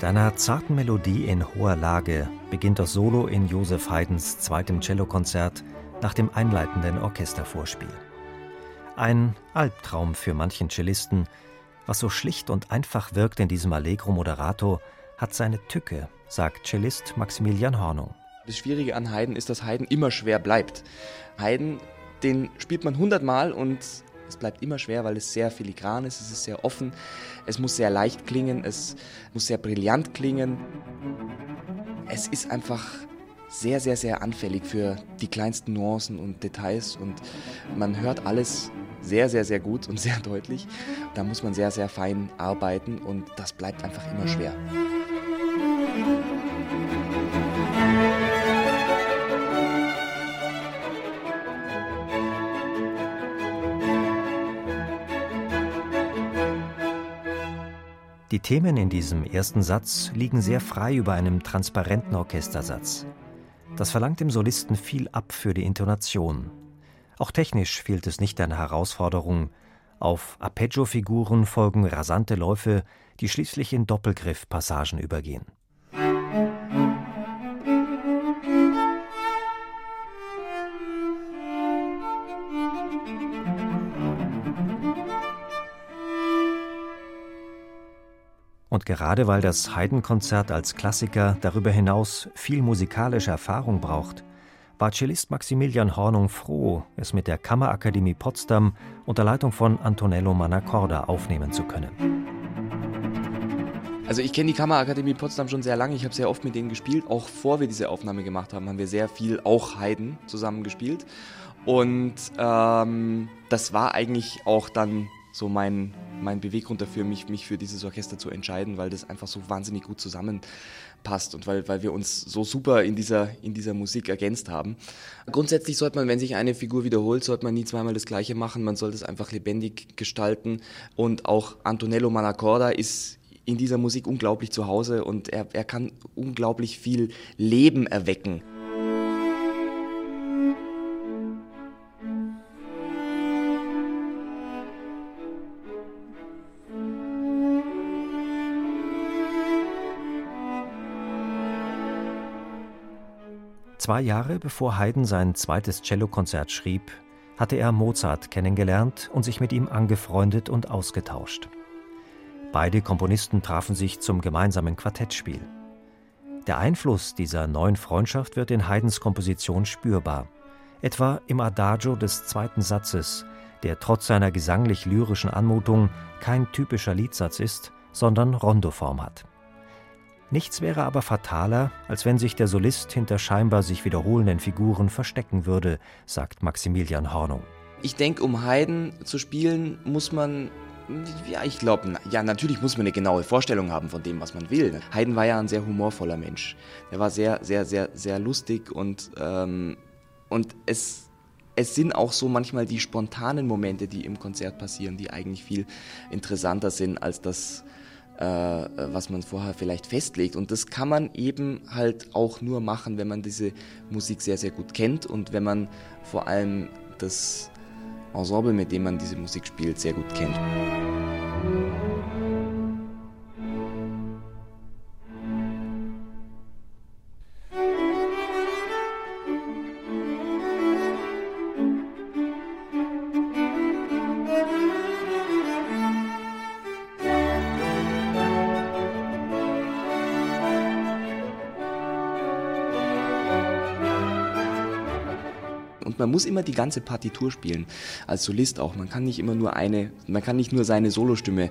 Mit einer zarten Melodie in hoher Lage beginnt das Solo in Joseph Haydns zweitem Cellokonzert nach dem einleitenden Orchestervorspiel. Ein Albtraum für manchen Cellisten. Was so schlicht und einfach wirkt in diesem Allegro Moderato, hat seine Tücke, sagt Cellist Maximilian Hornung. Das Schwierige an Haydn ist, dass Haydn immer schwer bleibt. Haydn, den spielt man hundertmal und es bleibt immer schwer, weil es sehr filigran ist, es ist sehr offen, es muss sehr leicht klingen, es muss sehr brillant klingen. Es ist einfach sehr, sehr, sehr anfällig für die kleinsten Nuancen und Details und man hört alles sehr, sehr, sehr gut und sehr deutlich. Da muss man sehr, sehr fein arbeiten und das bleibt einfach immer schwer. Die Themen in diesem ersten Satz liegen sehr frei über einem transparenten Orchestersatz. Das verlangt dem Solisten viel ab für die Intonation, auch technisch fehlt es nicht an Herausforderungen. Auf Arpeggio-Figuren folgen rasante Läufe, die schließlich in Doppelgriff-Passagen übergehen. Und gerade weil das Haydn-Konzert als Klassiker darüber hinaus viel musikalische Erfahrung braucht, war Cellist Maximilian Hornung froh, es mit der Kammerakademie Potsdam unter Leitung von Antonello Manacorda aufnehmen zu können. Also ich kenne die Kammerakademie Potsdam schon sehr lange. Ich habe sehr oft mit denen gespielt. Auch vor wir diese Aufnahme gemacht haben, haben wir sehr viel auch Haydn zusammen gespielt. Und ähm, das war eigentlich auch dann so mein, mein Beweggrund dafür, mich, mich für dieses Orchester zu entscheiden, weil das einfach so wahnsinnig gut zusammenpasst und weil, weil wir uns so super in dieser, in dieser Musik ergänzt haben. Grundsätzlich sollte man, wenn sich eine Figur wiederholt, sollte man nie zweimal das Gleiche machen. Man sollte es einfach lebendig gestalten. Und auch Antonello Manacorda ist in dieser Musik unglaublich zu Hause und er, er kann unglaublich viel Leben erwecken. Zwei Jahre bevor Haydn sein zweites Cellokonzert schrieb, hatte er Mozart kennengelernt und sich mit ihm angefreundet und ausgetauscht. Beide Komponisten trafen sich zum gemeinsamen Quartettspiel. Der Einfluss dieser neuen Freundschaft wird in Haydns Komposition spürbar, etwa im Adagio des zweiten Satzes, der trotz seiner gesanglich-lyrischen Anmutung kein typischer Liedsatz ist, sondern Rondoform hat. Nichts wäre aber fataler, als wenn sich der Solist hinter scheinbar sich wiederholenden Figuren verstecken würde, sagt Maximilian Hornung. Ich denke, um Haydn zu spielen, muss man ja, ich glaube, ja, natürlich muss man eine genaue Vorstellung haben von dem, was man will. Haydn war ja ein sehr humorvoller Mensch. Er war sehr, sehr, sehr, sehr lustig und, ähm, und es, es sind auch so manchmal die spontanen Momente, die im Konzert passieren, die eigentlich viel interessanter sind als das, was man vorher vielleicht festlegt. Und das kann man eben halt auch nur machen, wenn man diese Musik sehr, sehr gut kennt und wenn man vor allem das Ensemble, mit dem man diese Musik spielt, sehr gut kennt. Man muss immer die ganze Partitur spielen, als Solist auch. Man kann nicht immer nur eine, man kann nicht nur seine Solostimme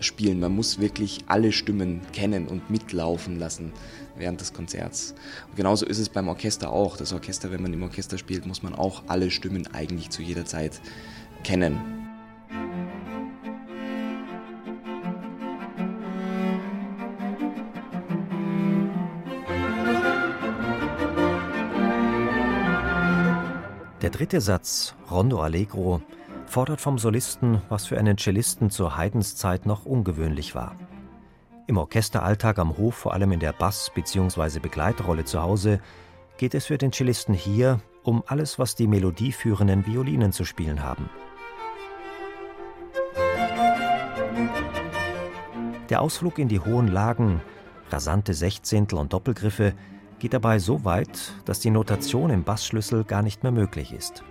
spielen. Man muss wirklich alle Stimmen kennen und mitlaufen lassen während des Konzerts. Und genauso ist es beim Orchester auch. Das Orchester, wenn man im Orchester spielt, muss man auch alle Stimmen eigentlich zu jeder Zeit kennen. Dritte Satz, Rondo Allegro, fordert vom Solisten, was für einen Cellisten zur Heidenszeit noch ungewöhnlich war. Im Orchesteralltag am Hof, vor allem in der Bass- bzw. Begleitrolle zu Hause, geht es für den Cellisten hier um alles, was die melodieführenden Violinen zu spielen haben. Der Ausflug in die hohen Lagen, rasante Sechzehntel und Doppelgriffe geht dabei so weit, dass die Notation im Bassschlüssel gar nicht mehr möglich ist.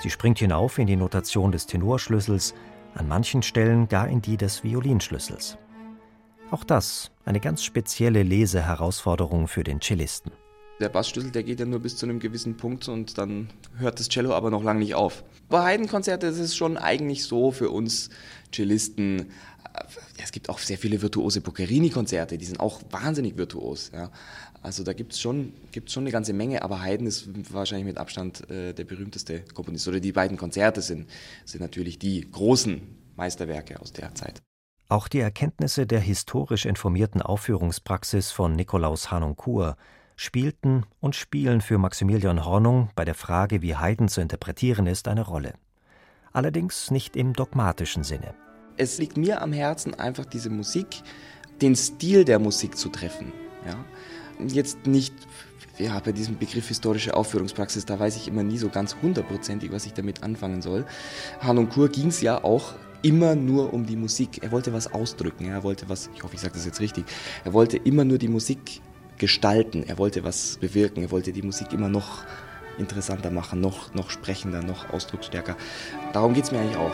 Sie springt hinauf in die Notation des Tenorschlüssels, an manchen Stellen gar in die des Violinschlüssels. Auch das eine ganz spezielle Leseherausforderung für den Cellisten. Der Bassschlüssel, der geht ja nur bis zu einem gewissen Punkt und dann hört das Cello aber noch lange nicht auf. Bei Heidenkonzerten ist es schon eigentlich so für uns Cellisten, äh, es gibt auch sehr viele virtuose Boccherini-Konzerte, die sind auch wahnsinnig virtuos. Ja. Also da gibt es schon, gibt's schon eine ganze Menge, aber Haydn ist wahrscheinlich mit Abstand äh, der berühmteste Komponist. Oder die beiden Konzerte sind, sind natürlich die großen Meisterwerke aus der Zeit. Auch die Erkenntnisse der historisch informierten Aufführungspraxis von Nikolaus Hanoncourt spielten und spielen für Maximilian Hornung bei der Frage, wie Haydn zu interpretieren ist, eine Rolle. Allerdings nicht im dogmatischen Sinne. Es liegt mir am Herzen, einfach diese Musik, den Stil der Musik zu treffen. Ja? jetzt nicht, ja, bei diesem Begriff historische Aufführungspraxis, da weiß ich immer nie so ganz hundertprozentig, was ich damit anfangen soll. Hanon Kur ging es ja auch immer nur um die Musik. Er wollte was ausdrücken, er wollte was, ich hoffe, ich sage das jetzt richtig, er wollte immer nur die Musik gestalten, er wollte was bewirken, er wollte die Musik immer noch interessanter machen, noch, noch sprechender, noch ausdrucksstärker. Darum geht es mir eigentlich auch.